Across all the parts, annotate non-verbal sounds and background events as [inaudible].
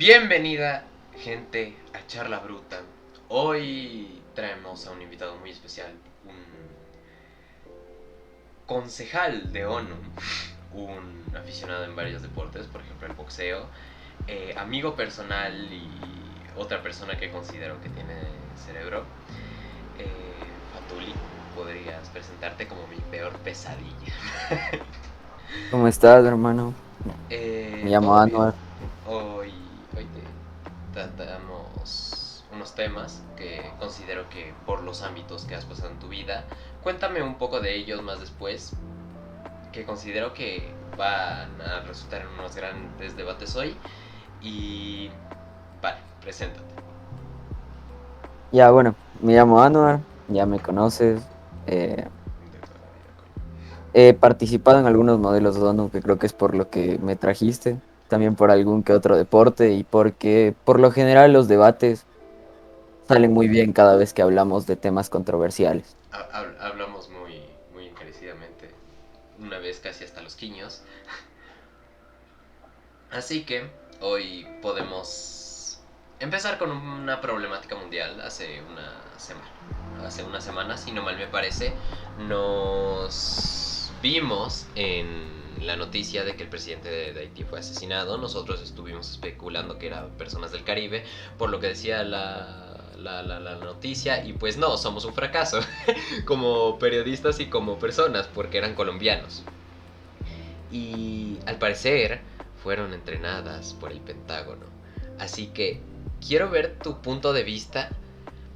Bienvenida, gente, a Charla Bruta. Hoy traemos a un invitado muy especial, un concejal de ONU, un aficionado en varios deportes, por ejemplo el boxeo, eh, amigo personal y otra persona que considero que tiene cerebro. Eh, Fatuli, podrías presentarte como mi peor pesadilla. ¿Cómo estás, hermano? Eh, Me llamo. Anuar. Hoy, tratamos unos temas que considero que por los ámbitos que has pasado en tu vida, cuéntame un poco de ellos más después, que considero que van a resultar en unos grandes debates hoy. Y vale, preséntate. Ya, bueno, me llamo Anuar, ya me conoces. eh, he participado en algunos modelos de ONU, que creo que es por lo que me trajiste. También por algún que otro deporte y porque por lo general los debates salen muy bien cada vez que hablamos de temas controversiales. Ha- hab- Hablamos muy, muy encarecidamente, una vez casi hasta los quiños. [laughs] Así que hoy podemos empezar con una problemática mundial. Hace una semana, hace una semana, si no mal me parece, nos vimos en la noticia de que el presidente de, Haití fue asesinado. Nosotros estuvimos especulando que eran personas del Caribe, por lo que decía la, la, la- la noticia, y pues no, somos un fracaso [laughs] como periodistas y como personas, porque eran colombianos. Y al parecer fueron entrenadas por el Pentágono. Así que quiero ver tu punto de vista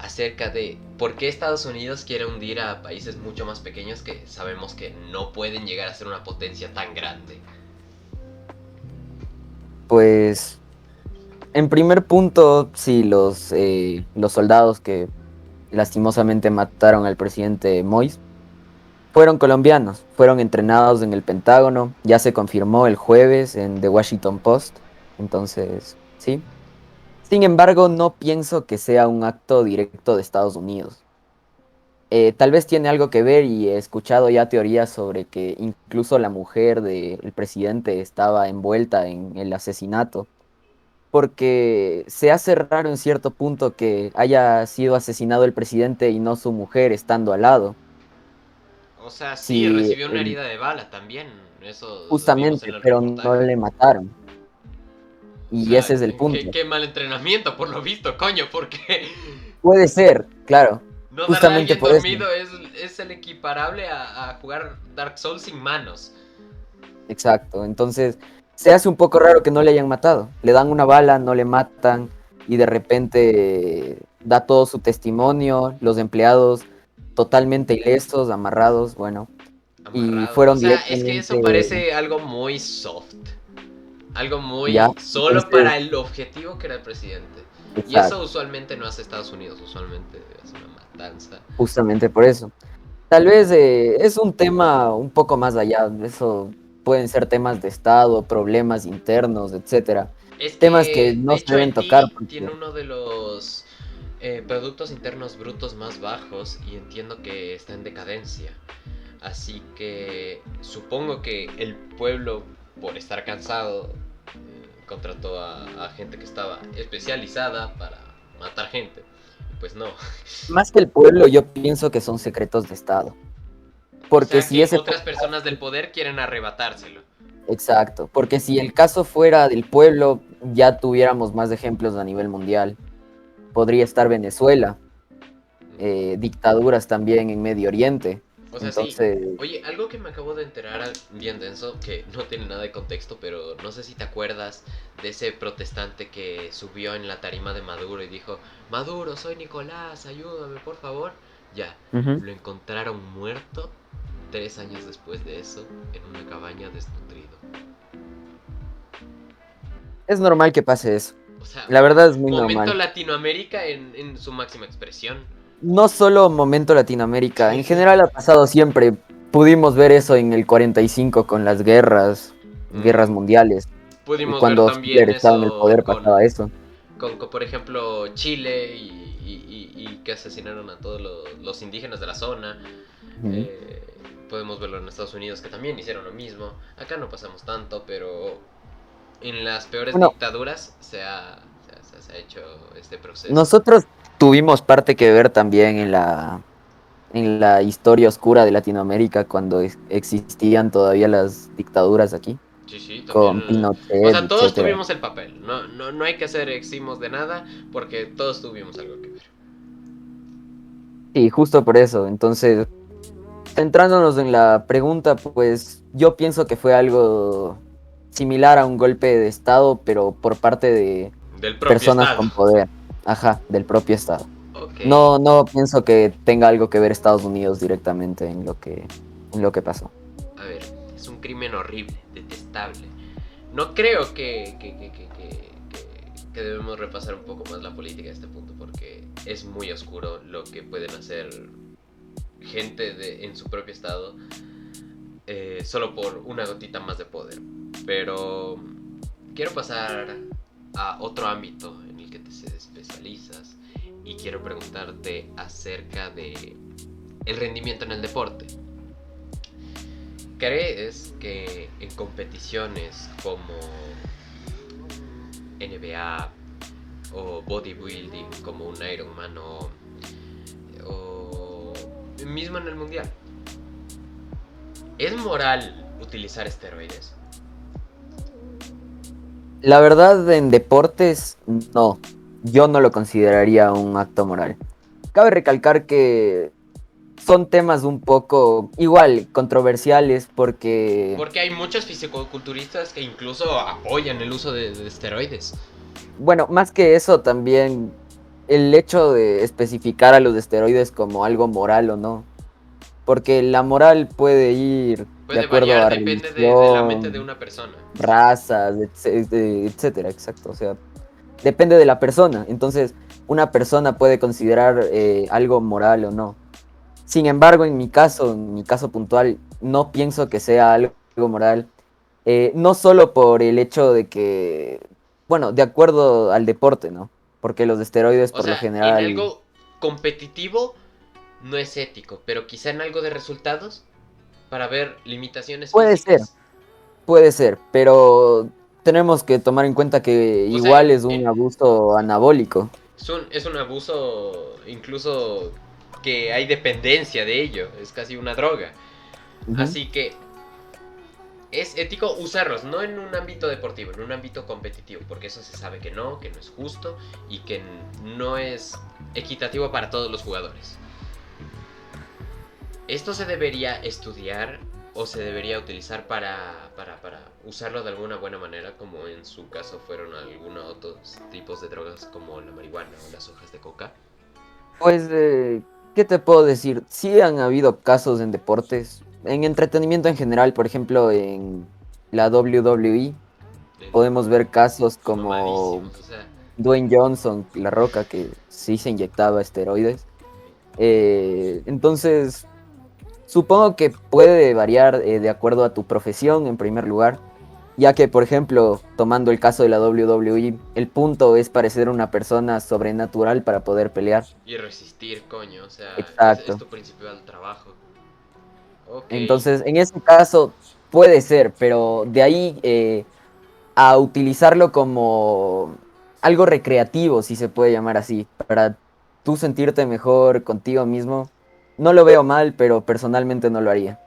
acerca de por qué Estados Unidos quiere hundir a países mucho más pequeños que sabemos que no pueden llegar a ser una potencia tan grande. Pues, en primer punto, sí, los, eh, los soldados que lastimosamente mataron al presidente Mois fueron colombianos, fueron entrenados en el Pentágono, ya se confirmó el jueves en The Washington Post, entonces, sí. Sin embargo, no pienso que sea un acto directo de Estados Unidos. Eh, tal vez tiene algo que ver y he escuchado ya teorías sobre que incluso la mujer del presidente estaba envuelta en el asesinato, porque se hace raro en cierto punto que haya sido asesinado el presidente y no su mujer estando al lado. O sea, sí, Sí, recibió una herida de bala también. Eso Justamente, pero no le mataron. Y O sea, ese es el punto. Qué, qué mal entrenamiento, por lo visto, coño, porque [laughs] Puede ser, claro. no Justamente por dormido es, es el equiparable a, a jugar Dark Souls sin manos. Exacto. Entonces, se hace un poco raro que no le hayan matado. Le dan una bala, no le matan y de repente da todo su testimonio, los empleados totalmente ilesos, amarrados, bueno. Y fueron o sea, es que eso parece algo muy soft. Algo muy Ya, solo entonces- para el objetivo que era el presidente. Y eso usualmente no hace Estados Unidos, usualmente es una matanza. justamente por eso. Tal vez eh, es un tema un poco más allá, eso pueden ser temas de Estado, problemas internos, etcétera. Es Temas que no de se deben tocar, porque- Tiene uno de los eh, productos internos brutos más bajos y entiendo que está en decadencia. Así que supongo que el pueblo, por estar cansado, eh, contrató a, a gente que estaba especializada para matar gente. Pues no. [laughs] Más que el pueblo, yo pienso que son secretos de Estado. Porque O sea, si ese otras personas del poder quieren arrebatárselo. Exacto, porque si el caso fuera del pueblo, ya tuviéramos más ejemplos a nivel mundial. Podría estar Venezuela, eh, dictaduras también en Medio Oriente. O sea, sí. Oye, algo que me acabo de enterar bien denso, que no tiene nada de contexto, pero no sé si te acuerdas de ese protestante que subió en la tarima de Maduro y dijo, Maduro, soy Nicolás, ayúdame, por favor. Ya, lo encontraron muerto tres años después de eso en una cabaña desnutrido. es normal que pase eso. O sea, La verdad es muy momento normal. Latinoamérica en, en su máxima expresión. No solo momento Latinoamérica, en general ha pasado siempre. Pudimos ver eso en el 45 con las guerras, Mm. guerras mundiales. Pudimos cuando ver también Hitler estaba en el poder con- pasaba eso. con, con, por ejemplo, Chile y, y- y- y que asesinaron a todos los, los indígenas de la zona. Eh, podemos verlo en Estados Unidos que también hicieron lo mismo. Acá no pasamos tanto, pero en las peores Bueno. dictaduras se ha, se, ha- se ha hecho este proceso. Nosotros tuvimos parte que ver también en la en la historia oscura de Latinoamérica cuando ex- existían todavía las dictaduras aquí Sí, sí, con. Pinochet. O sea, todos etcétera. tuvimos el papel. No, no, no hay que ser eximos de nada porque todos tuvimos algo que ver. Sí, justo por eso. Entonces, centrándonos en la pregunta, pues yo pienso que fue algo similar a un golpe de estado, pero por parte de Del personas Estado. con poder. Ajá, del propio estado. Ok. No, no pienso que tenga algo que ver Estados Unidos directamente en lo que, en lo que pasó. A ver, es un crimen horrible, detestable. No creo que, que, que- que- que debemos repasar un poco más la política a este punto porque es muy oscuro lo que pueden hacer gente de, en su propio estado eh, solo por una gotita más de poder. Pero quiero pasar a otro ámbito te especializas y quiero preguntarte acerca de el rendimiento en el deporte. ¿Crees que en competiciones como NBA o bodybuilding como un Ironman o, o mismo en el mundial es moral utilizar esteroides? La verdad, en deportes, no. Yo no lo consideraría un acto moral. Cabe recalcar que son temas un poco igual controversiales porque Porque hay muchos fisicoculturistas que incluso apoyan el uso de, de esteroides. bueno, más que eso también el hecho de especificar a los esteroides como algo moral o no. Porque la moral puede ir Puede de acuerdo variar, a depende de, de la religión, mente de una persona. razas, etc- de- etcétera, exacto. O sea, depende de la persona. Entonces, una persona puede considerar eh, algo moral o no. Sin embargo, en mi caso, en mi caso puntual, no pienso que sea algo moral. eh, no solo por el hecho de que, bueno, de acuerdo al deporte, ¿no? Porque los esteroides O por sea, lo general... en algo competitivo no es ético, pero quizá en algo de resultados para ver limitaciones Puede físicas. Puede ser, pero tenemos que tomar en cuenta que O sea, igual es un en- abuso anabólico. Es un, es un abuso incluso que hay dependencia de ello, es casi una droga. Así que es ético usarlos, no en un ámbito deportivo, en un ámbito competitivo, porque eso se sabe que no, que no es justo y que no es equitativo para todos los jugadores. ¿Esto se debería estudiar o se debería utilizar para, para, para usarlo de alguna buena manera, como en su caso fueron algunos otros tipos de drogas como la marihuana o las hojas de coca? Pues, eh, ¿qué te puedo decir? Sí han habido casos en deportes, en entretenimiento en general, por ejemplo, en la WWE, podemos ver casos como Mamadísimos, o sea, Dwayne Johnson, La Roca, que sí se inyectaba esteroides. Eh, entonces, supongo que puede variar eh, de acuerdo a tu profesión, en primer lugar, ya que, por ejemplo, tomando el caso de la WWE, el punto es parecer una persona sobrenatural para poder pelear. y resistir, coño, o sea, es- Exacto. es, tu principal trabajo. Entonces, en ese caso puede ser, pero de ahí eh, a utilizarlo como algo recreativo, si se puede llamar así, para tú sentirte mejor contigo mismo, no lo veo mal, pero personalmente no lo haría.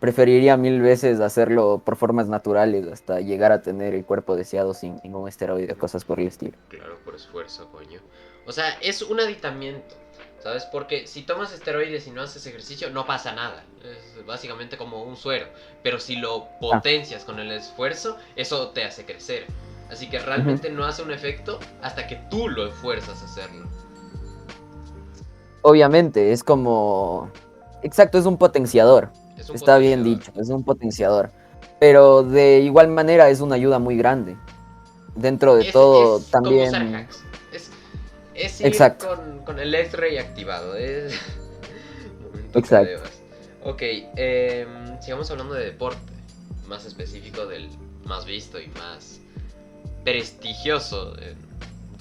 Preferiría mil veces hacerlo por formas naturales hasta llegar a tener el cuerpo deseado sin ningún esteroide, cosas por el estilo. Claro, por esfuerzo, coño. O sea, es un aditamiento, ¿sabes? Porque si tomas esteroides y no haces ejercicio, no pasa nada. Es básicamente como un suero. Pero si lo potencias con el esfuerzo, eso te hace crecer. Así que realmente no hace un efecto hasta que tú lo esfuerzas a hacerlo. Obviamente, es como... Exacto, es un potenciador. Es un Está bien dicho, es un potenciador. Pero de igual manera es una ayuda muy grande. Dentro de Es- todo, es como usar también... hacks. Es, es ir Exacto. Con, con el X-Ray activado. Es... [laughs] Exacto. Ok, em, sigamos hablando de deporte. Más específico del más visto y más prestigioso.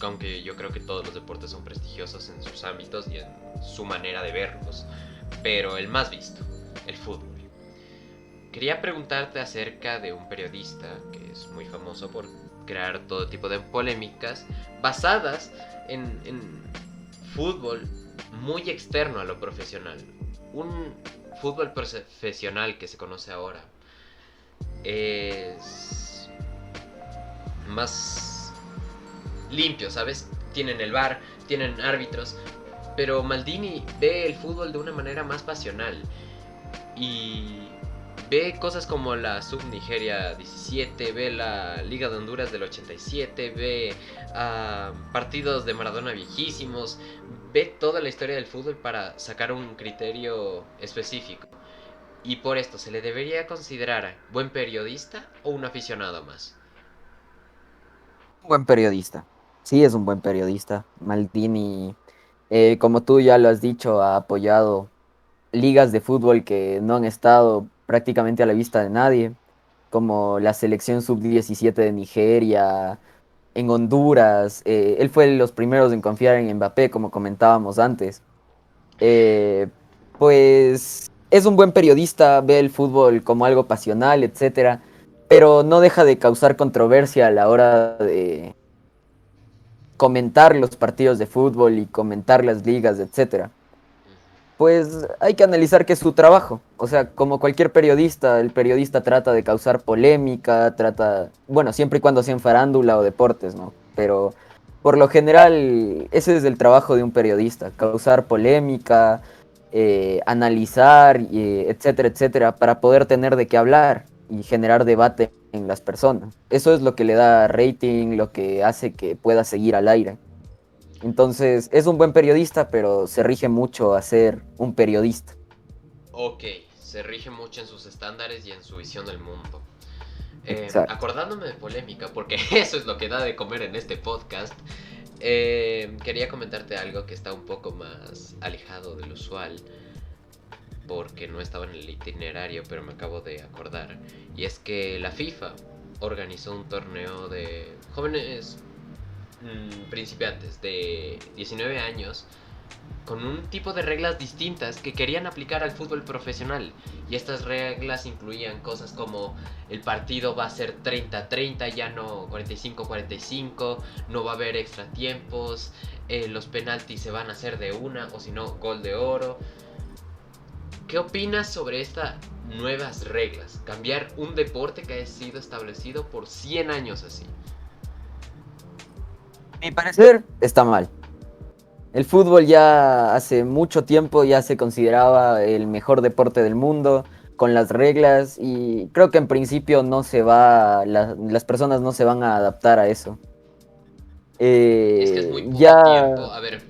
Aunque yo creo que todos los deportes son prestigiosos en sus ámbitos y en su manera de verlos. Pero el más visto, el fútbol. Quería preguntarte acerca de un periodista que es muy famoso por crear todo tipo de polémicas basadas en, en fútbol muy externo a lo profesional. Un fútbol profesional que se conoce ahora es más limpio, ¿sabes? Tienen el bar, tienen árbitros, pero Maldini ve el fútbol de una manera más pasional y ve cosas como la Sub Nigeria 17, ve la Liga de Honduras del 87, ve ah, partidos de Maradona viejísimos, ve toda la historia del fútbol para sacar un criterio específico. Y por esto, ¿se le debería considerar buen periodista o un aficionado más? Buen periodista. Sí, es un buen periodista. Maldini, eh, como tú ya lo has dicho, ha apoyado ligas de fútbol que no han estado prácticamente a la vista de nadie, como la selección sub-17 de Nigeria, en Honduras. Eh, él fue de los primeros en confiar en Mbappé, como comentábamos antes. Eh, pues es un buen periodista, ve el fútbol como algo pasional, etcétera, pero no deja de causar controversia a la hora de comentar los partidos de fútbol y comentar las ligas, etcétera. Pues hay que analizar que es su trabajo. O sea, como cualquier periodista, el periodista trata de causar polémica, trata, bueno, siempre y cuando sea en farándula o deportes, ¿no? Pero por lo general, ese es el trabajo de un periodista, causar polémica, eh, analizar, etcétera, etcétera, para poder tener de qué hablar y generar debate en las personas. Eso es lo que le da rating, lo que hace que pueda seguir al aire. Entonces, es un buen periodista, pero se rige mucho a ser un periodista. Ok, se rige mucho en sus estándares y en su visión del mundo. Eh, acordándome de polémica, porque [laughs] eso es lo que da de comer en este podcast, eh, quería comentarte algo que está un poco más alejado del usual, porque no estaba en el itinerario, pero me acabo de acordar. Y es que la FIFA organizó un torneo de jóvenes mm, principiantes de 19 años con un tipo de reglas distintas que querían aplicar al fútbol profesional. Y estas reglas incluían cosas como el partido va a ser 30-30, ya no 45-45, no va a haber extra tiempos, eh, los penaltis se van a hacer de una o si no, gol de oro. ¿Qué opinas sobre estas nuevas reglas? Cambiar un deporte que ha sido establecido por 100 años así. Mi parecer está mal. El fútbol ya hace mucho tiempo ya se consideraba el mejor deporte del mundo con las reglas y creo que en principio no se va, las personas no se van a adaptar a eso. es que es muy poco ya... tiempo. A ver,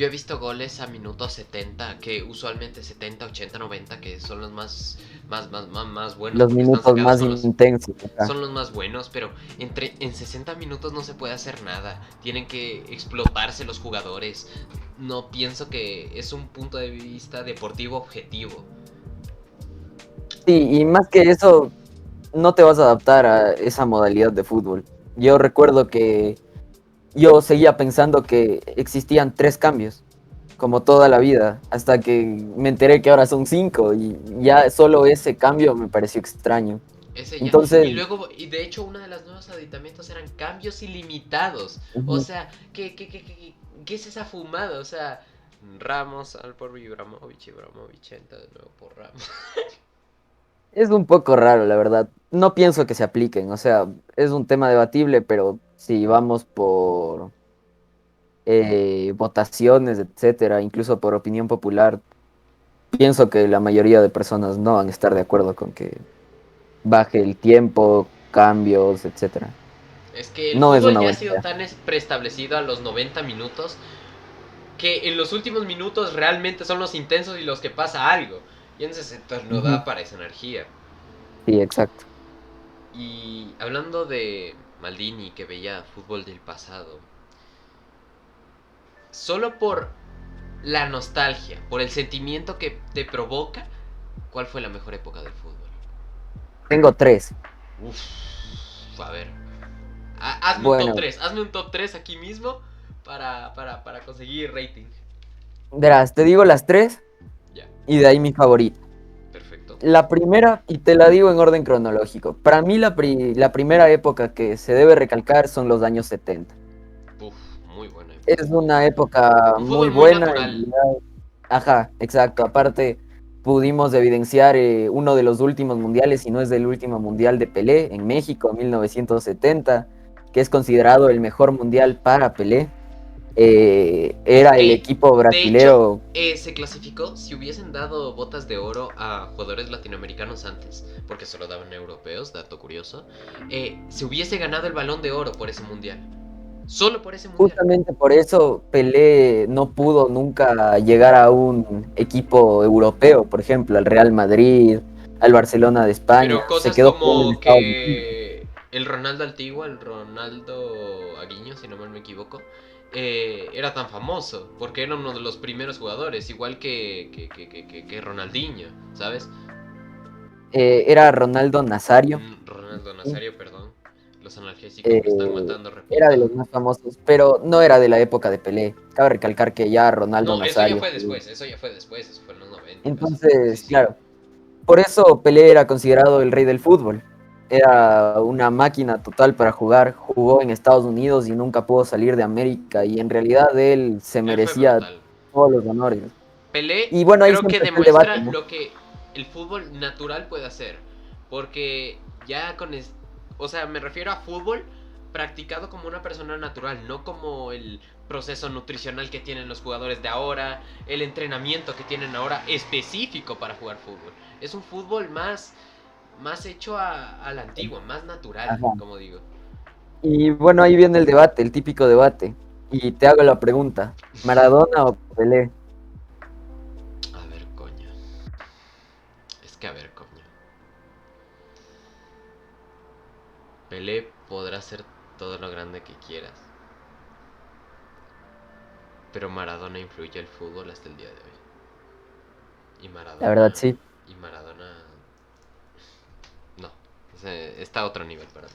yo he visto goles a minutos 70, que usualmente 70, 80, 90, que son los más, más, más, más, buenos. Los minutos más intensos. Son los más buenos, pero entre, en 60 minutos no se puede hacer nada. Tienen que explotarse los jugadores. No pienso que es un punto de vista deportivo objetivo. Sí, y más que eso, no te vas a adaptar a esa modalidad de fútbol. Yo recuerdo que yo seguía pensando que existían tres cambios, como toda la vida, hasta que me enteré que ahora son cinco y ya solo ese cambio me pareció extraño. Entonces... Y luego, y de hecho, uno de los nuevos aditamentos eran cambios ilimitados. O sea, ¿qué, qué, qué, qué, es esa fumada? O sea, Ramos al por Ibrahimovic, Ibrahimovic entra de nuevo por Ramos. es un poco raro, la verdad. No pienso que se apliquen, o sea, es un tema debatible, pero si vamos por eh, votaciones, etcétera, incluso por opinión popular, pienso que la mayoría de personas no van a estar de acuerdo con que baje el tiempo, cambios, etcétera. Es que el no fútbol ya ha sido tan preestablecido a los 90 minutos que en los últimos minutos realmente son los intensos y los que pasa algo. Y en ese sector no da para esa energía. Sí, exacto. Y hablando de Maldini que veía fútbol del pasado. Solo por la nostalgia, por el sentimiento que te provoca, ¿cuál fue la mejor época del fútbol? Tengo tres. Uf, a ver. Hazme un top 3, hazme un top 3 aquí mismo para, para, conseguir rating. Verás, te digo las tres. Ya. Y de ahí mi favorito. La primera, y te la digo en orden cronológico, para mí la, pri- la primera época que se debe recalcar son los años 70. Uf, muy buena. Es una época muy buena. y Ajá, exacto. Aparte, pudimos evidenciar eh, uno de los últimos mundiales, si no es del último mundial de Pelé, en México, 1970, que es considerado el mejor mundial para Pelé. Eh, era el Eh, equipo brasilero. Eh, se clasificó si hubiesen dado botas de oro a jugadores latinoamericanos antes, porque solo daban europeos, dato curioso, eh, se hubiese ganado el balón de oro por ese mundial. Solo por ese mundial. Justamente por eso Pelé no pudo nunca llegar a un equipo europeo, por ejemplo, al Real Madrid, al Barcelona de España. Pero Se cosas quedó con como el que el Ronaldo antiguo, el Ronaldo Aguiño, si no mal me equivoco, eh, era tan famoso, porque era uno de los primeros jugadores, igual que, que, que, que- Ronaldinho, ¿sabes? Eh, era Ronaldo Nazario. Mm, Ronaldo Nazario, perdón. Los analgésicos Eh, me están matando. repito. Era de los más famosos, pero no era de la época de Pelé. Cabe recalcar que ya Ronaldo No, eso ya Nazario. fue después, eso ya fue después, eso fue en los 90. Entonces, Sí, sí. claro. Por eso Pelé era considerado el rey del fútbol. Era una máquina total para jugar. Jugó en Estados Unidos y nunca pudo salir de América. Y en realidad él se merecía todos los honores. Pelé Y bueno, ahí creo que demuestra debate, ¿no? lo que el fútbol natural puede hacer. Porque ya con... es- O sea, me refiero a fútbol practicado como una persona natural, no como el proceso nutricional que tienen los jugadores de ahora, el entrenamiento que tienen ahora específico para jugar fútbol. Es un fútbol más, más hecho a, a la antigua, más natural, Ajá. como digo. Y bueno, ahí viene el debate, el típico debate. Y te hago la pregunta, ¿Maradona o Pelé? A ver, coño. Es que a ver, coño. Pelé podrá ser todo lo grande que quieras. Pero Maradona influye el fútbol hasta el día de hoy. Y Maradona. La verdad, sí. Y Maradona. Está a otro nivel para mí.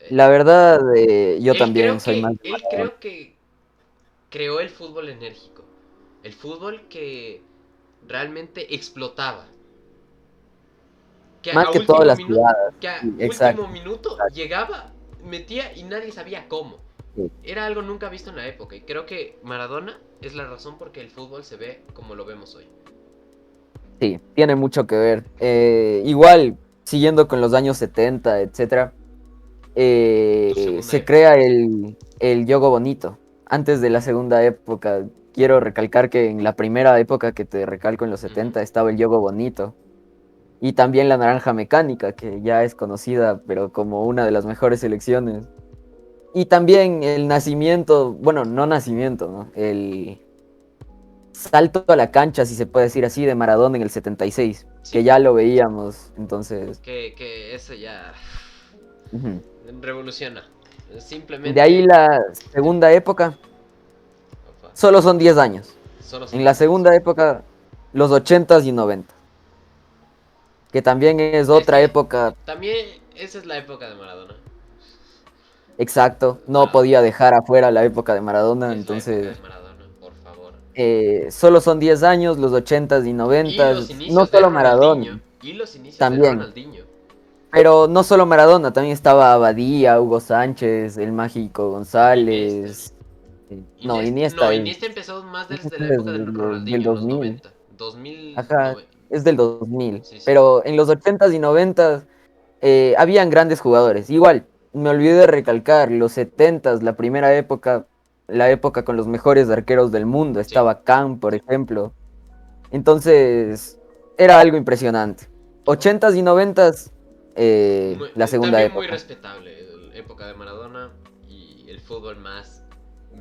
Eh, La verdad, eh, yo también soy que- más Él creo que creó el fútbol enérgico. El fútbol que realmente explotaba. Que Más a que último todas las minuto- jugadas. Que a sí, último minuto exacto. llegaba, metía y nadie sabía cómo. Sí. Era algo nunca visto en la época. Y creo que Maradona es la razón por que el fútbol se ve como lo vemos hoy. Sí, tiene mucho que ver. Eh, igual, siguiendo con los años 70, etcétera, eh, se crea el, el yogo bonito. Antes de la segunda época, quiero recalcar que en la primera época que te recalco en los 70 estaba el yogo bonito. Y también la naranja mecánica, que ya es conocida, pero como una de las mejores selecciones. Y también el nacimiento, bueno, no nacimiento, ¿no? El salto a la cancha, si se puede decir así, de Maradona en el 76, Sí. que ya lo veíamos, entonces... Que, que eso ya revoluciona. Simplemente. De ahí la segunda época, Opa, solo son 10 años. solo En la segunda época, los 80s y 90. Que también es otra que- época, También esa es la época de Maradona. exacto. No Ah. podía dejar afuera la época de Maradona, Es la entonces... época de Maradona. Eh, solo son 10 años, los 80s y Y 90s. los inicios No solo Maradona. Y los inicios También. de Ronaldinho. Pero no solo Maradona, también estaba Abadía, Hugo Sánchez, el Mágico González. eh, No, Iniesta. No, es- Iniesta empezó más desde Iniesta la época del del- Ronaldinho, del en los 2000. 90. 2000. Ajá. es del 2000. Sí, sí. Pero en los 80s y 90s eh, habían grandes jugadores. Igual, me olvidé de recalcar, los 70s, la primera época, la época con los mejores arqueros del mundo. Estaba Khan, por ejemplo. Entonces, era algo impresionante. 80s y 90s, eh, Muy- la segunda también época. muy respetable la época de Maradona y el fútbol más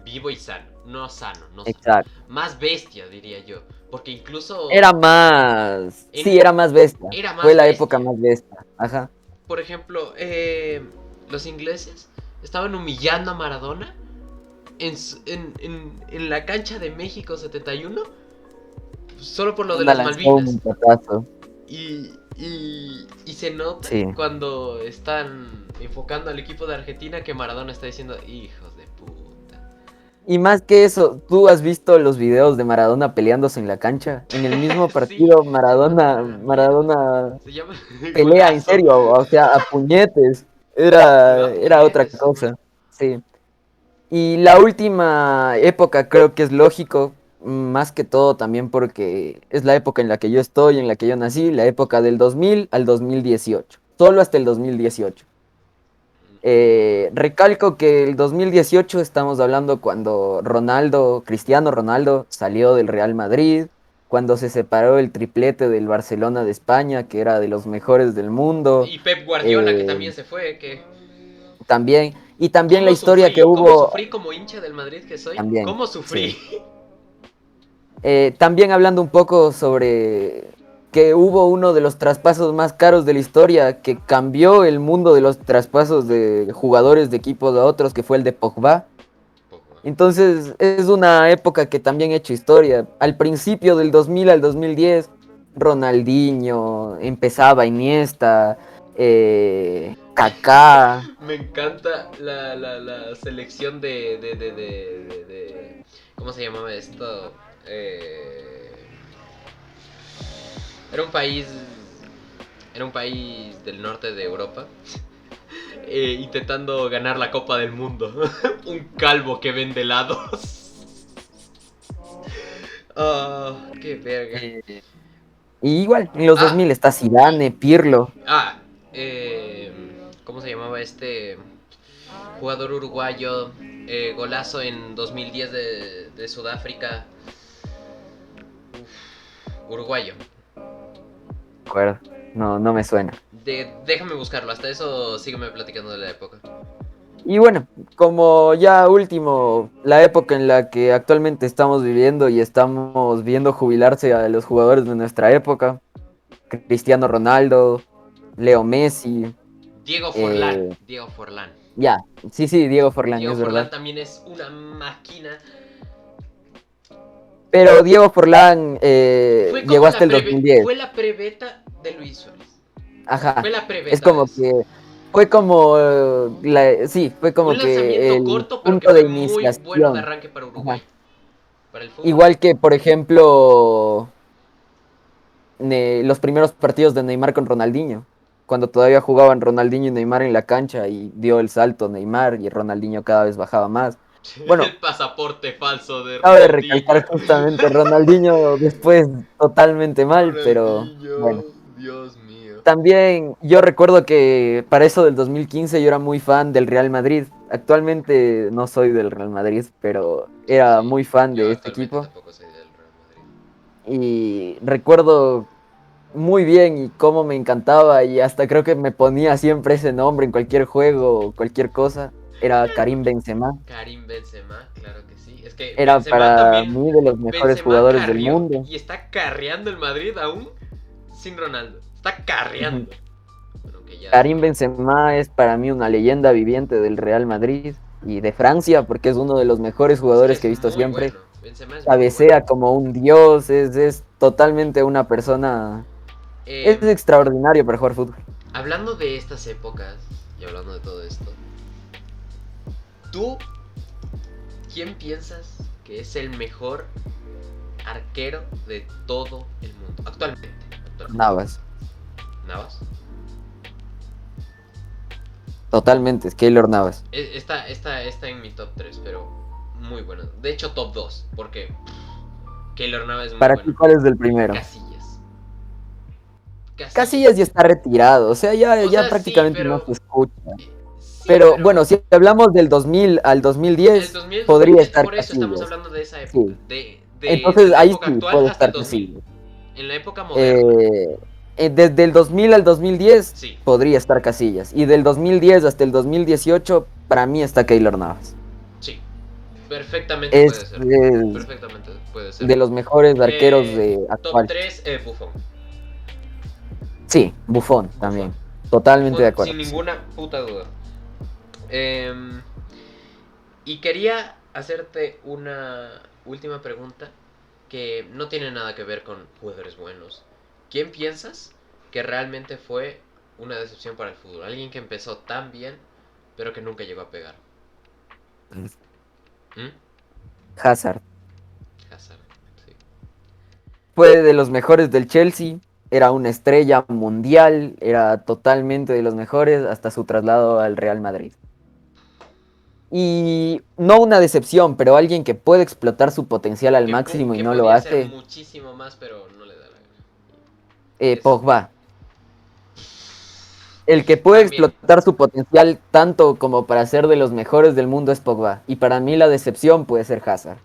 vivo y sano. No sano, no sano. Exacto. Más bestia, diría yo. Porque incluso. Era más. En- Sí, era más bestia. Era más Fue la bestia. época más bestia. Ajá. Por ejemplo, eh, los ingleses estaban humillando a Maradona en, en, en- en la cancha de México 71 solo por lo de las un Malvinas. Y, y, y se nota Sí. cuando están enfocando al equipo de Argentina que Maradona está diciendo, hijos de puta. Y más que eso, ¿tú has visto los videos de Maradona peleándose en la cancha? En el mismo [laughs] Sí. partido, Maradona, Maradona Se llama [laughs] pelea en serio, o sea, a puñetes. Era, era otra cosa. Sí. Y la última época creo que es lógico, más que todo también porque es la época en la que yo estoy, en la que yo nací, la época del 2000 al 2018, solo hasta el 2018. Eh, recalco que el 2018 estamos hablando cuando Ronaldo, Cristiano Ronaldo, salió del Real Madrid, cuando se separó el triplete del Barcelona de España, que era de los mejores del mundo, Y Pep Guardiola, que Eh, también se fue, que... también, y también la ¿Cómo historia sufrí? que ¿Cómo hubo, sufrí como hincha del Madrid que soy? También, ¿Cómo sufrí? eh, también hablando un poco sobre que hubo uno de los traspasos más caros de la historia, que cambió el mundo de los traspasos de jugadores de equipos a otros, que fue el de Pogba. Entonces es una época que también ha hecho historia. Al principio del 2000 al 2010, Ronaldinho, empezaba Iniesta, eh, Kaká, Me encanta la, la, la selección de, de, de, de, ¿Cómo se llamaba esto? Eh, era un país... Era un país del norte de Europa. [laughs] eh, intentando ganar la Copa del Mundo. [laughs] un calvo que vende helados. [laughs] Ah, qué verga. eh, y igual, en los Ah. 2000 está Zidane, Pirlo, Ah, eh, ¿cómo se llamaba este jugador uruguayo? Eh, golazo en 2010 de, de Sudáfrica. Uf, uruguayo. ¿de acuerdo? No, no me suena. De- déjame buscarlo, hasta eso sígueme platicando de la época. Y bueno, como ya último, la época en la que actualmente estamos viviendo y estamos viendo jubilarse a los jugadores de nuestra época, Cristiano Ronaldo, Leo Messi, Diego Forlán. Eh, Diego Forlán. ya, sí, sí, Diego Forlán, Diego es Forlán verdad. también es una máquina. Pero Diego Forlán eh, llegó hasta el preve- 2010. Fue la prebeta de Luis Suárez. Ajá, Fue la prebeta. es como que fue como eh, la, sí, fue como un que el corto, pero que punto de fue muy bueno de iniciación. arranque para Uruguay. Para el fútbol. Igual que, por ejemplo, ne- los primeros partidos de Neymar con Ronaldinho, cuando todavía jugaban Ronaldinho y Neymar en la cancha y dio el salto Neymar y Ronaldinho cada vez bajaba más. [laughs] bueno. el pasaporte falso de Cabe Ronaldinho. recalcar [laughs] justamente Ronaldinho después totalmente mal, pero bueno. Dios mío. También yo recuerdo que para eso del 2015 yo era muy fan del Real Madrid. Actualmente no soy del Real Madrid, pero era Sí, muy fan de este equipo. tampoco soy del Real Madrid. y recuerdo muy bien y cómo me encantaba y hasta creo que me ponía siempre ese nombre en cualquier juego o cualquier cosa. Era Karim Benzema. Karim Benzema, claro que sí. Es que Era Benzema para también- mí de los mejores Benzema jugadores del mundo. Y está carreando el Madrid aún sin Ronaldo. Está carreando. Bueno, que ya- Karim Benzema es para mí una leyenda viviente del Real Madrid y de Francia porque es uno de los mejores jugadores Sí, que he visto siempre. bueno. Cabecea como un dios, es, es totalmente una persona... Eh, Es extraordinario para jugar fútbol. Hablando de estas épocas y hablando de todo esto, ¿tú quién piensas que es el mejor arquero de todo el mundo? Actualmente. actualmente. Navas. Navas. Totalmente, es Keylor Navas. Está, está, está en mi top 3, pero muy bueno. De hecho, top 2, porque Keylor Navas es muy Para ti, bueno. ¿cuál es el primero? Casillas. Casillas ya está retirado, o sea, ya, O ya sea, prácticamente sí, pero- no se escucha. Eh, sí, Pero, bueno, si hablamos del 2000 al el 2010, 2000, podría estar Por eso estamos Casillas. hablando de esa época. Sí. De, de entonces la ahí época sí actual puede estar 2000. Casillas. En la época moderna. Eh, eh, desde el 2000 al 2010 sí. podría estar Casillas. Y del 2010 hasta el 2018, para mí está Keylor Navas. Sí. Perfectamente Es, puede ser. es Perfectamente puede ser. de los mejores arqueros Eh, de Top actual. 3, eh, Buffon. Sí, Buffon también. Totalmente de acuerdo. Sin ninguna puta duda. Em, y quería hacerte una última pregunta que no tiene nada que ver con jugadores buenos. ¿Quién piensas que realmente fue una decepción para el fútbol? Alguien que empezó tan bien, pero que nunca llegó a pegar. ¿Mm? Hazard. Hazard, sí. Fue de los mejores del Chelsea, era una estrella mundial, era totalmente de los mejores hasta su traslado al Real Madrid. Y no una decepción, pero alguien que puede explotar su potencial al Que- máximo y que no lo hace, muchísimo más, pero no le da la gana. eh, Pogba. El que puede También. explotar su potencial tanto como para ser de los mejores del mundo es Pogba. Y para mí la decepción puede ser Hazard.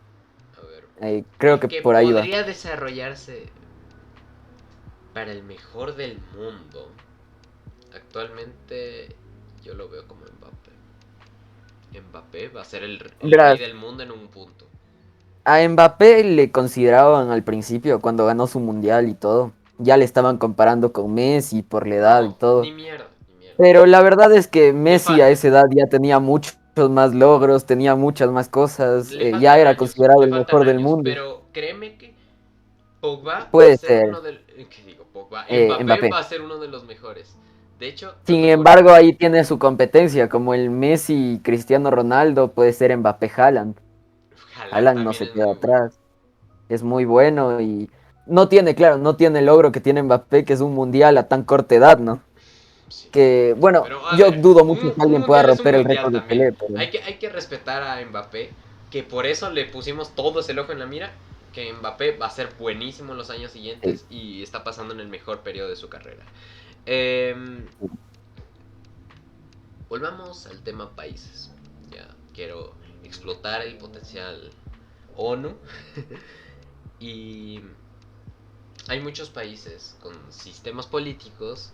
A ver. Eh, creo el que, por ahí va. podría desarrollarse para el mejor del mundo. Actualmente yo lo veo como Mbappé. Mbappé va a ser el, rey del mundo en un punto. A Mbappé le consideraban al principio, cuando ganó su mundial y todo. Ya le estaban comparando con Messi por la edad y todo. Ni mierda, ni mierda. Pero la verdad es que Messi a esa edad ya tenía muchos más logros, tenía muchas más cosas, eh, ya era años, considerado el mejor del mundo. Pero créeme que Pogba Puede ser, ser. uno del. [laughs] eh. Eh, Mbappé, Mbappé. va a ser uno de los mejores. De hecho, los Sin embargo, ahí tiene su competencia, como el Messi Cristiano Ronaldo, puede ser Mbappé Haaland. Haaland Haaland no se queda bueno. atrás. Es muy bueno y no tiene, claro, no tiene el logro que tiene Mbappé, que es un mundial a tan corta edad, ¿no? Sí. Que, bueno, Pero, yo ver, dudo mucho un que alguien pueda romper el récord de. Pelé. pero- Hay que, hay que respetar a Mbappé, que por eso le pusimos todos el ojo en la mira, que Mbappé va a ser buenísimo en los años siguientes y está pasando en el mejor periodo de su carrera. Em, volvamos al tema países. Ya quiero explotar el potencial ONU [laughs] y hay muchos países con sistemas políticos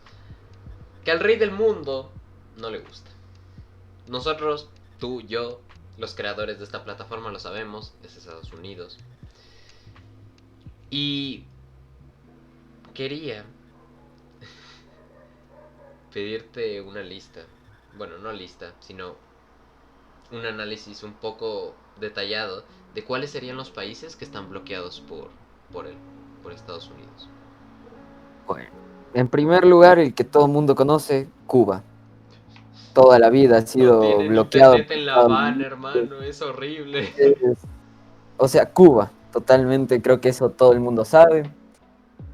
que al rey del mundo no le gusta. Nosotros, tú, yo, los creadores de esta plataforma lo sabemos, es Estados Unidos. Y quería pedirte una lista, bueno, no lista, sino un análisis un poco detallado de cuáles serían los países que están bloqueados por, por él, por Estados Unidos. Bueno, en primer lugar, el que todo el mundo conoce, Cuba. Toda la vida ha sido no bloqueado. en La Habana, hermano, es horrible. Es- O sea, Cuba, totalmente, creo que eso todo el mundo sabe.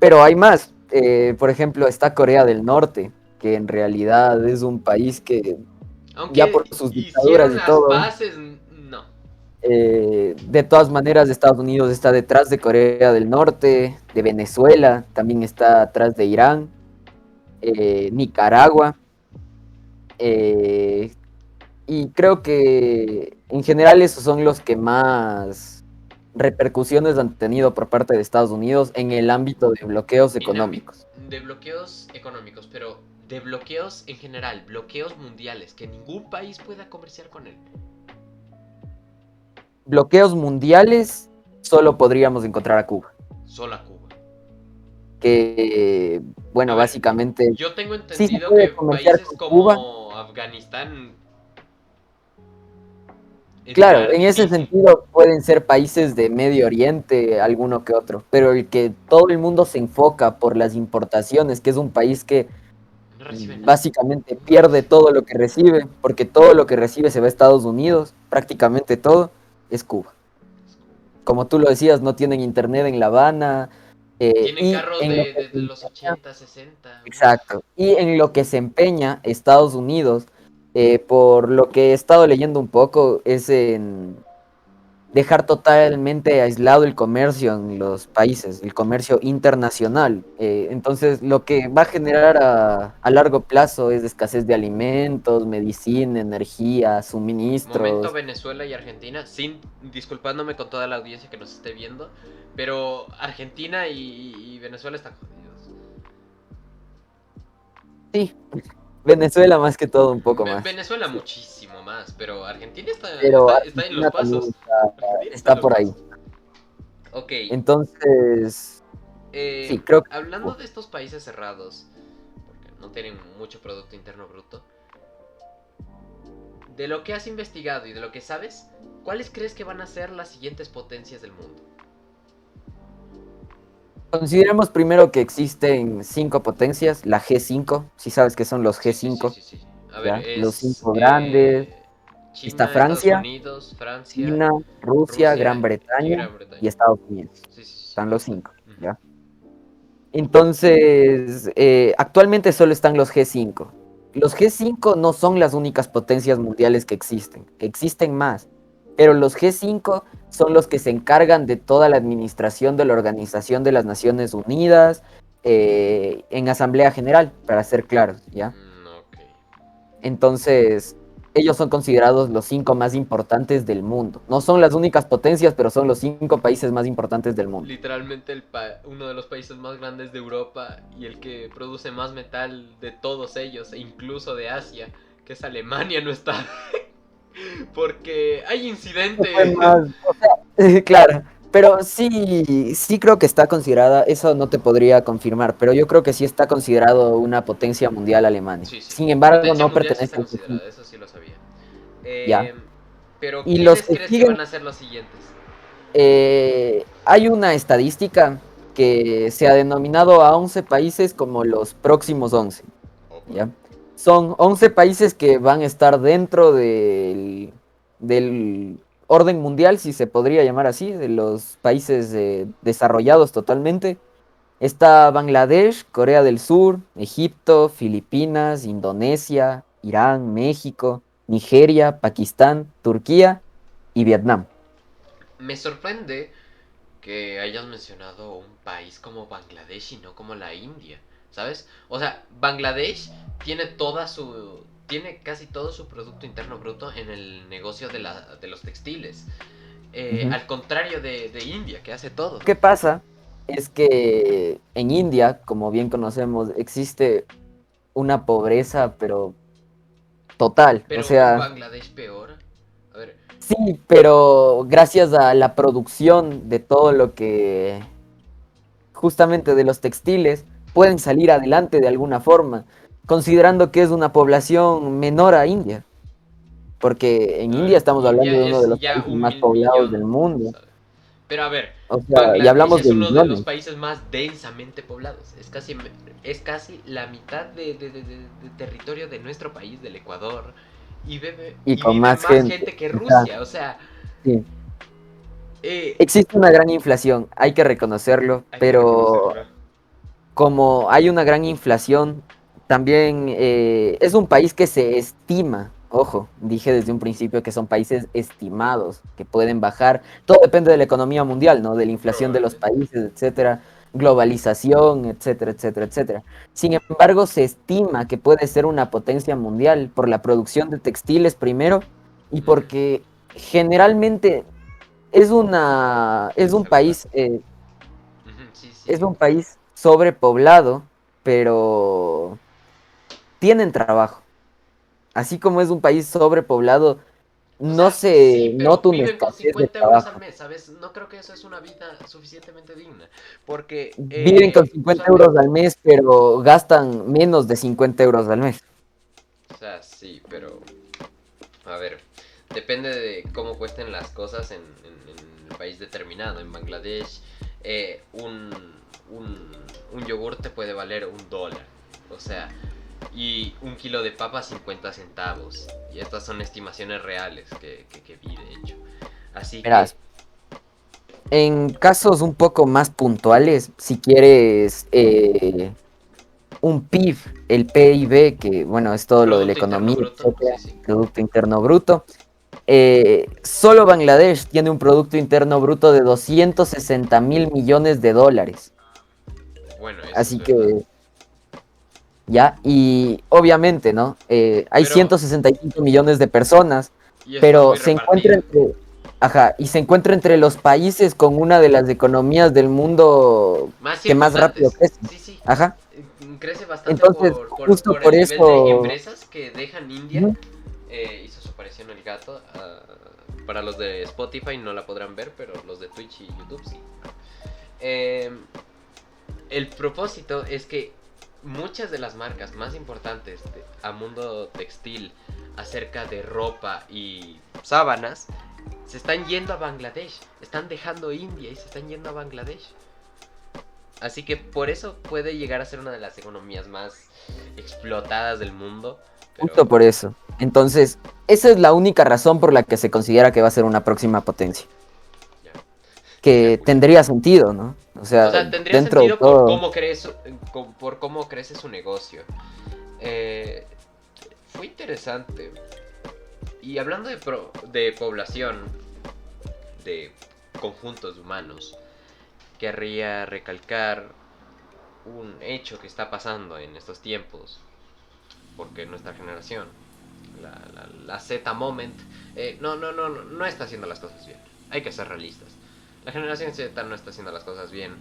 Pero hay más. eh, por ejemplo, está Corea del Norte, que en realidad es un país que Aunque Ya por sus dictaduras y todo. bases, no. eh, de todas maneras Estados Unidos está detrás de Corea del Norte, de Venezuela, también está atrás de Irán, eh, Nicaragua. y creo que en general esos son los que más repercusiones han tenido por parte de Estados Unidos en el ámbito de bloqueos económicos. De bloqueos económicos, pero de bloqueos en general, bloqueos mundiales, que ningún país pueda comerciar con él. Bloqueos mundiales solo podríamos encontrar a Cuba, Solo a Cuba. que bueno, ver, básicamente Yo tengo entendido que países como Afganistán. Claro, en ese sentido pueden ser países de Medio Oriente, alguno que otro, pero el que todo el mundo se enfoca por las importaciones, que es un país que No básicamente pierde todo lo que recibe, porque todo lo que recibe se va a Estados Unidos, prácticamente todo, es Cuba. Como tú lo decías, no tienen internet en La Habana. eh, Tienen carros de, los empeña- 80, 60. Exacto. Y en lo que se empeña Estados Unidos, eh, por lo que he estado leyendo un poco, es en dejar totalmente aislado el comercio en los países, el comercio internacional. Eh, entonces, lo que va a generar a, a largo plazo es escasez de alimentos, medicina, energía, suministros. Momento Venezuela y Argentina, sin disculpándome con toda la audiencia que nos esté viendo, pero Argentina y, y Venezuela están jodidos. Sí, Venezuela más que todo un poco más. Venezuela muchísimo más, pero Argentina está, Pero está, está en los pasos. está- por ahí. Ok, Entonces, eh, sí, creo que hablando de estos países cerrados, porque no tienen mucho Producto Interno Bruto, de lo que has investigado y de lo que sabes, ¿cuáles crees que van a ser las siguientes potencias del mundo? Consideremos primero que existen cinco potencias, la G5, si sabes que son los Sí, sí, G5. sí, sí, sí. A Ya, ver, es, los cinco eh, grandes. China, Está Francia, Unidos, Francia, China, Rusia, Rusia Gran Bretaña Gran Bretaña. y Estados Unidos. Están los cinco. ¿ya? Entonces, eh, actualmente solo están los G5. Los G5 no son las únicas potencias mundiales que existen, existen más, pero los G5 son los que se encargan de toda la administración de la Organización de las Naciones Unidas eh, en Asamblea General, para ser claros, ¿ya? Mm. Entonces, ellos son considerados los cinco más importantes del mundo. No son las únicas potencias, pero son los cinco países más importantes del mundo. Literalmente el uno de los países más grandes de Europa y el que produce más metal de todos ellos, e incluso de Asia, que es Alemania, [laughs] no está. Porque hay incidente. Fue más, o sea, [laughs] claro, pero sí, sí creo que está considerada, eso no te podría confirmar, pero yo creo que sí está considerado una potencia mundial. Sí, sí. Sin embargo, Potencia no mundial sí pertenece está al considerada, G5. Eso sí lo sabía. Eh, Ya. Pero Y ¿quiénes los que crees que siguen- van a ser los siguientes? Eh, hay una estadística que se ha denominado a 11 países como los próximos 11. Opa. ¿ya? Son 11 países que van a estar dentro del, orden mundial, si se podría llamar así, de los países eh, desarrollados totalmente. Está Bangladesh, Corea del Sur, Egipto, Filipinas, Indonesia, Irán, México, Nigeria, Pakistán, Turquía y Vietnam. Me sorprende que hayas mencionado un país como Bangladesh y no como la India, ¿sabes? O sea, Bangladesh tiene toda su tiene casi todo su producto interno bruto en el negocio de, la, de los textiles. Eh. Al contrario de, de India, que hace todo. ¿Qué pasa? Es que en India, como bien conocemos, existe una pobreza, pero total. Pero o sea, en Bangladesh peor. A ver, sí, pero gracias a la producción de todo lo que, justamente de los textiles, pueden salir adelante de alguna forma, considerando que es una población menor a India. Porque en India estamos hablando India de uno de los países más poblados millón, del mundo. ¿sabes? Pero a ver, O sea, Bangladesh y hablamos es de uno de los países más densamente poblados. Es casi, es casi la mitad de, de- de- de- de territorio de nuestro país, del Ecuador. Y, bebe- Y con vive más gente, que Rusia. O sea, Sí. eh, Existe una gran inflación, hay que reconocerlo, hay que pero reconocerlo. Como hay una gran inflación, también eh, es un país que se estima, ojo, dije desde un principio que son países estimados, que pueden bajar, todo depende de la economía mundial, ¿no? De la inflación de los países, etcétera, globalización, etcétera, etcétera, etcétera. Sin embargo, se estima que puede ser una potencia mundial por la producción de textiles primero y porque generalmente es una es un país eh, es un país sobrepoblado, pero tienen trabajo. Así como es un país sobrepoblado, O no sea, se sí, nota una viven con escasez de 50 euros al trabajo. mes, ¿sabes? No creo que eso es una vida suficientemente digna. Porque. Viven eh, con 50 usualmente- euros al mes, pero gastan menos de 50 euros al mes. O sea, sí, pero. A ver, depende de cómo cuesten las cosas en, en- en el país determinado. En Bangladesh, eh, un, un, un yogur te puede valer un dólar. O sea, y un kilo de papa 50 centavos. Y estas son estimaciones reales que, que, que vi, de hecho. Así Verás, que. En casos un poco más puntuales, si quieres eh, un PIB, el PIB, que bueno, es todo lo de la economía, Bruto, etcétera, sí, sí. Producto Interno Bruto. eh, solo Bangladesh tiene un Producto Interno Bruto de 260 mil millones de dólares. Bueno, Así que, verdad. ya, y obviamente, ¿no? Eh, hay Pero- 165 millones de personas, pero se encuentra entre, ajá, y se encuentra entre los países con una de las economías del mundo Más que más rápido crece. Sí, sí. Ajá. Eh, Crece bastante Entonces, por, por- justo por por el nivel eso- de empresas que dejan India. Eh, hizo su aparición el gato. ah, para los de Spotify no la podrán ver, pero los de Twitch y YouTube sí. Eh, el propósito es que muchas de las marcas más importantes a mundo textil acerca de ropa y sábanas se están yendo a Bangladesh. Están dejando India y se están yendo a Bangladesh. Así que por eso puede llegar a ser una de las economías más explotadas del mundo. Justo por eso. Entonces, esa es la única razón por la que se considera que va a ser una próxima potencia. Que tendría sentido, ¿no? O sea, O sea, tendría dentro sentido de todo. por cómo, crece, con- por cómo crece su negocio. Eh, fue interesante. Y hablando de, pro- de población, de conjuntos humanos, querría recalcar un hecho que está pasando en estos tiempos. Porque nuestra generación, la, la- la Z Moment, eh, no, no, no, no, no está haciendo las cosas bien. Hay que ser realistas. La generación Z no está haciendo las cosas bien.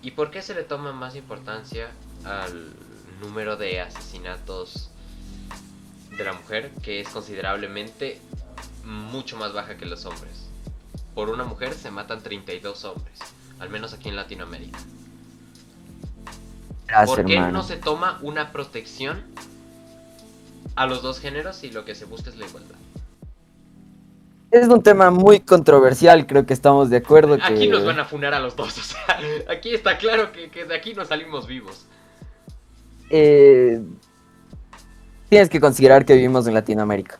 ¿Y por qué se le toma más importancia al número de asesinatos de la mujer, que es considerablemente mucho más baja que los hombres? Por una mujer se matan 32 hombres, al menos aquí en Latinoamérica. Verás, ¿Por qué hermano. no se toma una protección a los dos géneros y lo que se busca es la igualdad? Es un tema muy controversial, creo que estamos de acuerdo que... Aquí nos van a funar a los dos, o sea, [laughs] aquí está claro que, que de aquí no salimos vivos. eh, tienes que considerar que vivimos en Latinoamérica.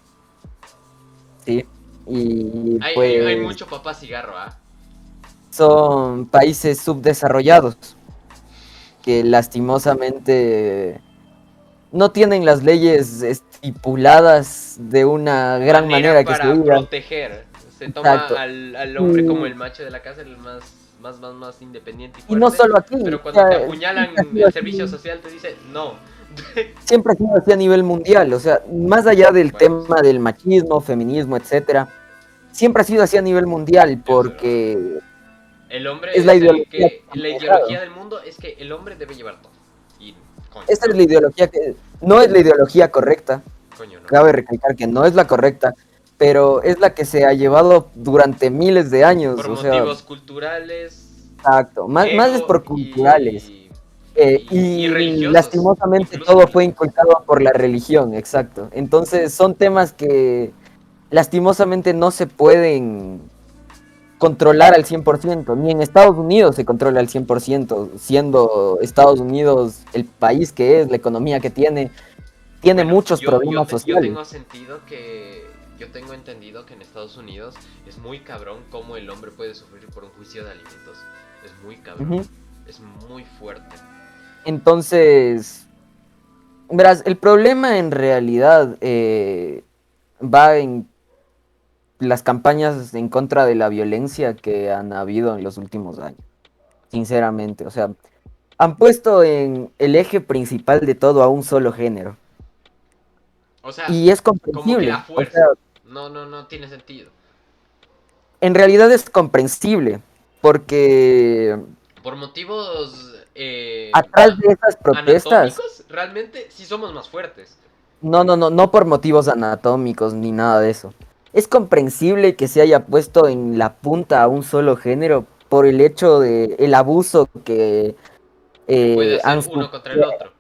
Sí. Y Hay, pues hay- hay mucho papá cigarro, ¿ah? son países subdesarrollados que lastimosamente no tienen las leyes estipuladas de una gran manera, que para se diga. proteger. Se toma al, al hombre Y- como el macho de la casa, el más, más, más, más independiente y Y no fuerte, solo aquí, Pero o cuando sea, te apuñalan, el servicio social te dice no. [laughs] siempre ha sido así a nivel mundial, o sea, más allá del Bueno, tema del machismo, feminismo, etcétera, siempre ha sido así a nivel mundial porque El hombre Es la ideología que- que han la ideología del mundo es que el hombre debe llevar todo. Y coño, esa es la ideología que no es la ideología correcta, coño, no. cabe recalcar que no es la correcta, pero es la que se ha llevado durante miles de años, Por o sea, motivos culturales. exacto, más, más es por y- culturales. Eh, y- religiosos, lastimosamente incluso. todo fue inculcado por la religión, exacto. Entonces son temas que lastimosamente no se pueden controlar al 100%, ni en Estados Unidos se controla al 100%, siendo Estados Unidos el país que es, la economía que tiene, tiene Bueno, muchos yo- problemas yo, te- Yo sociales. tengo sentido que. Yo tengo entendido que en Estados Unidos es muy cabrón cómo el hombre puede sufrir por un juicio de alimentos. Es muy cabrón. Es muy fuerte. Entonces, verás, el problema en realidad eh, va en las campañas en contra de la violencia que han habido en los últimos años. Sinceramente, o sea, han puesto en el eje principal de todo a un solo género. O sea, Y es como que comprensible. o sea, no, no, no tiene sentido. en realidad es comprensible, porque Por motivos. Eh, atrás de esas protestas... realmente sí somos más fuertes. No, no, no, no por motivos anatómicos ni nada de eso. Es comprensible que se haya puesto en la punta a un solo género por el hecho de el abuso que eh, Puede han uno contra el otro.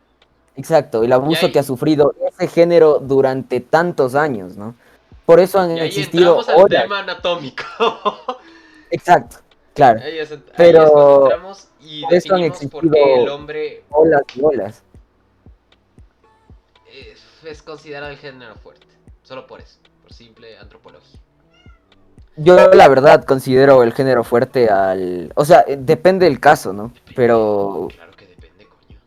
Exacto, el abuso que ha sufrido ese género durante tantos años, ¿no? Por eso han Y ahí existido entramos al tema anatómico. [laughs] Exacto, claro. ahí es, ahí Pero es y por eso han existido- el hombre Olas y olas. es, es considerado el género fuerte. Solo por eso, por simple antropología. Yo la verdad considero el género fuerte al... O sea, eh, depende del caso, ¿no? Pero Claro que depende, coño.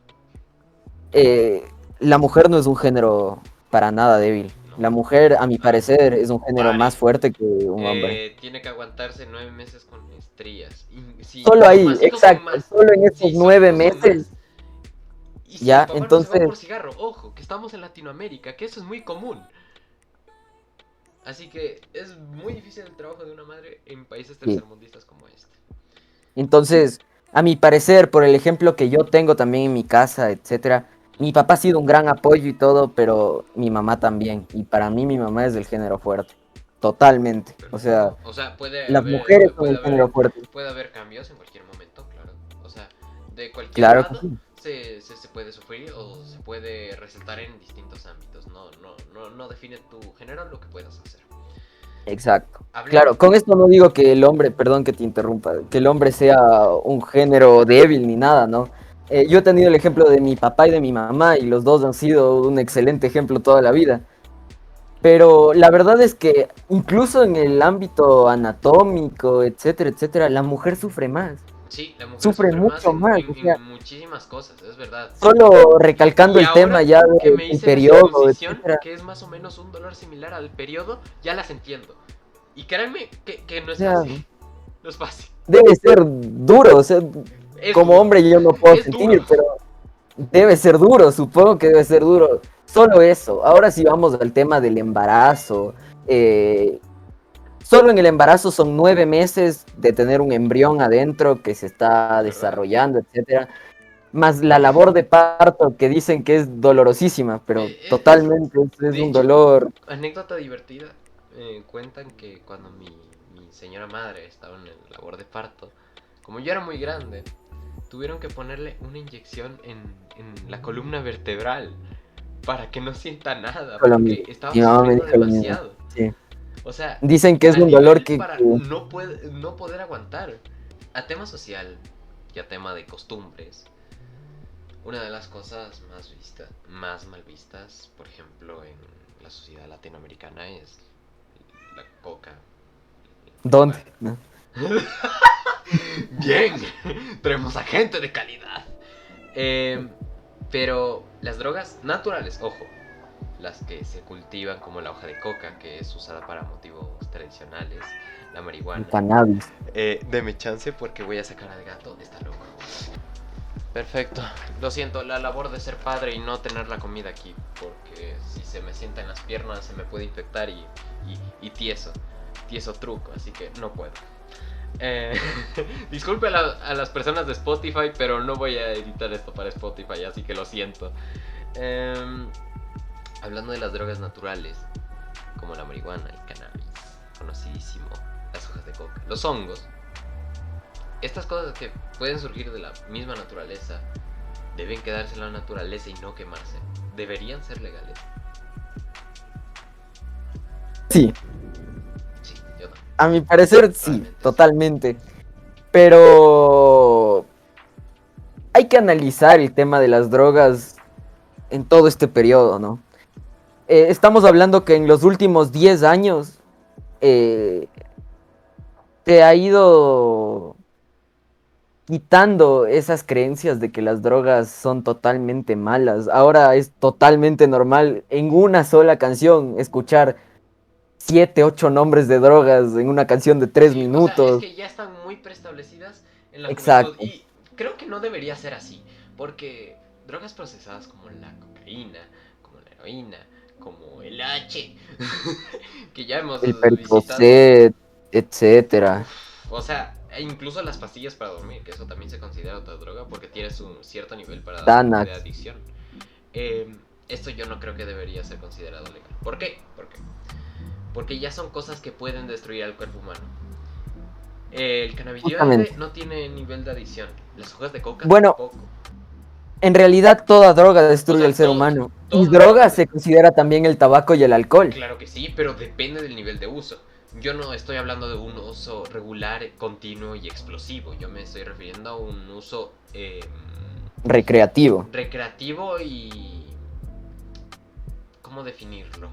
eh, la mujer no es un género para nada débil. La mujer, a mi parecer, es un género Vale. más fuerte que un hombre. Eh, tiene que aguantarse nueve meses con estrías. Y Solo ahí, más exacto. más. Solo en esos Sí, nueve meses. más. Y si Ya, no se va entonces- por cigarro, ojo, que estamos en Latinoamérica, que eso es muy común. Así que es muy difícil el trabajo de una madre en países tercermundistas como este. Entonces, a mi parecer, por el ejemplo que yo tengo también en mi casa, etcétera, mi papá ha sido un gran apoyo y todo, pero mi mamá también. Y para mí mi mamá es del género fuerte. Totalmente. O sea, o sea, puede las haber, mujeres son del género fuerte. puede haber cambios en cualquier momento, claro. O sea, de cualquier Claro que lado sí. Se, se, se puede sufrir o se puede resaltar en distintos ámbitos. No, no, no, no define tu género lo que puedas hacer. Exacto. Claro, con esto no digo que el hombre, perdón que te interrumpa, que el hombre sea un género débil ni nada, ¿no? Eh, yo he tenido el ejemplo de mi papá y de mi mamá y los dos han sido un excelente ejemplo toda la vida. Pero la verdad es que incluso en el ámbito anatómico, etcétera, etcétera, la mujer sufre más. Sí, la mujer Sufre mucho en- más, en- o sea- en muchísimas cosas, es verdad. Solo recalcando Y el tema ya que me del hice periodo, que es más o menos un dolor similar al periodo, ya las entiendo. Y créanme que, que no es Ya. fácil. No es fácil. Debe ser duro, o sea, Es como duro. hombre yo no puedo Es sentir, duro. pero debe ser duro, supongo que debe ser duro. Solo eso. Ahora si vamos al tema del embarazo, eh, solo en el embarazo son nueve meses de tener un embrión adentro que se está desarrollando, etcétera. Más la labor de parto que dicen que es dolorosísima, pero Eh, eh, totalmente es, un hecho, dolor. Anécdota divertida. eh, cuentan que cuando mi, mi señora madre estaba en el labor de parto, como yo era muy grande, tuvieron que ponerle una inyección en, en la columna vertebral para que no sienta nada, porque estaba mismo. demasiado. Sí. O sea, Dicen que es un dolor que, para no, puede, no poder aguantar. A tema social y a tema de costumbres, una de las cosas más vistas, más mal vistas, por ejemplo, en la sociedad latinoamericana es la coca. ¿Dónde? No. [laughs] Bien, tenemos a gente de calidad. Eh, pero las drogas naturales, ojo, las que se cultivan como la hoja de coca, que es usada para motivos tradicionales, la marihuana. El cannabis. Eh, deme chance porque voy a sacar al gato, está loco. Perfecto, lo siento, la labor de ser padre y no tener la comida aquí, porque si se me sienta en las piernas se me puede infectar y, y, tieso, tieso truco, así que no puedo. Eh, [laughs] disculpe a las personas de Spotify, pero no voy a editar esto para Spotify, así que lo siento. Em, hablando de las drogas naturales, como la marihuana, el cannabis, conocidísimo, las hojas de coca, los hongos, estas cosas que pueden surgir de la misma naturaleza, deben quedarse en la naturaleza y no quemarse. Deberían ser legales. Sí, Sí, yo no. a mi parecer sí, Totalmente. Pero hay que analizar el tema de las drogas en todo este periodo, ¿no? Eh, estamos hablando que en los últimos 10 años eh, se ha ido quitando esas creencias de que las drogas son totalmente malas. Ahora es totalmente normal en una sola canción escuchar siete, ocho nombres de drogas en una canción de tres Sí, o sea, minutos. es que ya están muy preestablecidas en la Exacto. juventud. Y creo que no debería ser así. Porque drogas procesadas como la cocaína, como la heroína, como el H, [laughs] que ya hemos El visitado. Etcétera. O sea, incluso las pastillas para dormir, que eso también se considera otra droga porque tienes un cierto nivel para de adicción. Eh, esto yo no creo que debería ser considerado legal. ¿Por qué? ¿Por qué? Porque ya son cosas que pueden destruir al cuerpo humano. El cannabinoide Justamente. no tiene nivel de adicción. Las hojas de coca Bueno, tampoco. En realidad toda droga destruye O sea, al ser todo- humano. todo y droga se considera también el tabaco y el alcohol. Claro que sí, pero depende del nivel de uso. Yo no estoy hablando de un uso regular, continuo y explosivo. Yo me estoy refiriendo a un uso eh, Recreativo. recreativo y... ¿Cómo definirlo?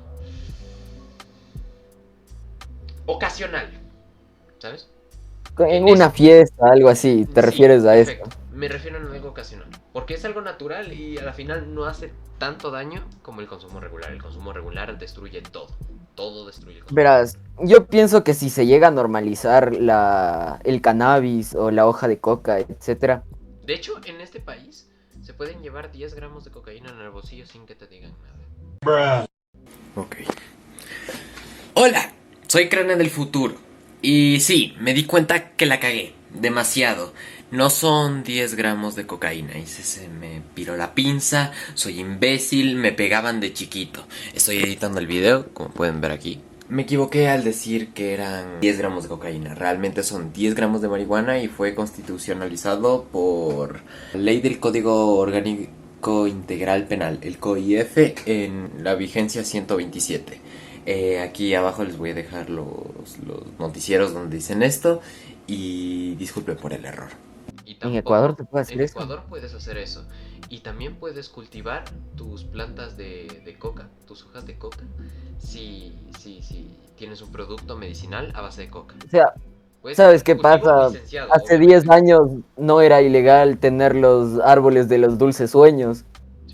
Ocasional. ¿Sabes? En En una eso. fiesta, algo así, te Sí, refieres a eso. Me refiero a algo ocasional. Porque es algo natural y a la final no hace tanto daño como el consumo regular. El consumo regular destruye todo. Todo destruye el consumo. Verás, yo pienso que si se llega a normalizar la, el cannabis o la hoja de coca, etcétera, De hecho, en este país se pueden llevar 10 gramos de cocaína en el bolsillo sin que te digan nada. Ok. Hola, soy Crane del futuro. Y sí, me di cuenta que la cagué. Demasiado. No son 10 gramos de cocaína. Y se, se me piró la pinza. Soy imbécil. Me pegaban de chiquito. Estoy editando el video, como pueden ver aquí. Me equivoqué al decir que eran 10 gramos de cocaína. Realmente son 10 gramos de marihuana y fue constitucionalizado por Ley del Código Orgánico Integral Penal, el COIF, en la vigencia 127. Eh, aquí abajo les voy a dejar los, los noticieros donde dicen esto y disculpen por el error. Y En Ecuador se puede hacer en eso. Ecuador puedes hacer eso. Y también puedes cultivar tus plantas de, de coca, tus hojas de coca, si, si, si tienes un producto medicinal a base de coca. O sea, ¿Sabes qué pasa? hace obviamente. 10 años no era ilegal tener los árboles de los dulces sueños,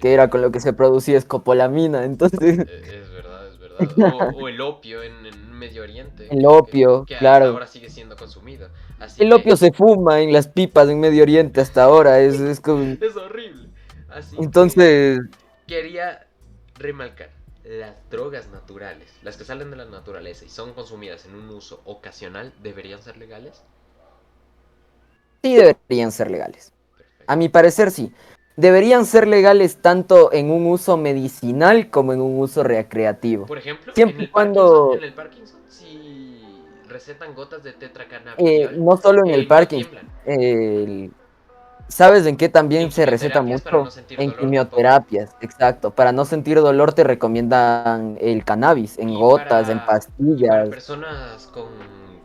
que era con lo que se producía escopolamina. Entonces, Eh, Es verdad, es verdad. O, [laughs] o el opio en, en Medio Oriente. El opio, que claro. ahora sigue siendo consumido. Así el que opio se fuma en las pipas en Medio Oriente hasta ahora. Es, es como- [laughs] Es horrible. Así que Entonces, quería remarcar. Las drogas naturales, las que salen de la naturaleza y son consumidas en un uso ocasional, ¿deberían ser legales? sí deberían ser legales. Perfecto. A mi parecer sí. Deberían ser legales tanto en un uso medicinal como en un uso recreativo. Por ejemplo, Siempre en, el cuando- en el Parkinson, si recetan gotas de Eh, tetracannabinol, no solo en eh, el Parkinson. tiemblan. el- ¿Sabes en qué también se receta mucho? no en dolor quimioterapias, exacto. Para no sentir dolor te recomiendan el cannabis en Y gotas, para- en Y para pastillas. personas con,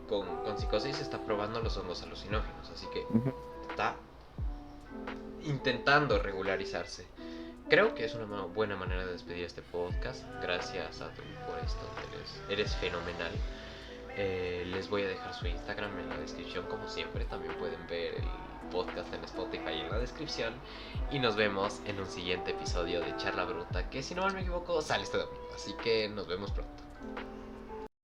con, con psicosis está probando los hongos alucinógenos, así que Ujú. está intentando regularizarse. Creo que es una buena manera de despedir este podcast. Gracias a tú por esto, eres, eres fenomenal. Eh, les voy a dejar su Instagram en la descripción, como siempre. También pueden ver el podcast en Spotify en la descripción. Y nos vemos en un siguiente episodio de Charla Bruta, que si no mal me equivoco sale este domingo. Así que nos vemos pronto.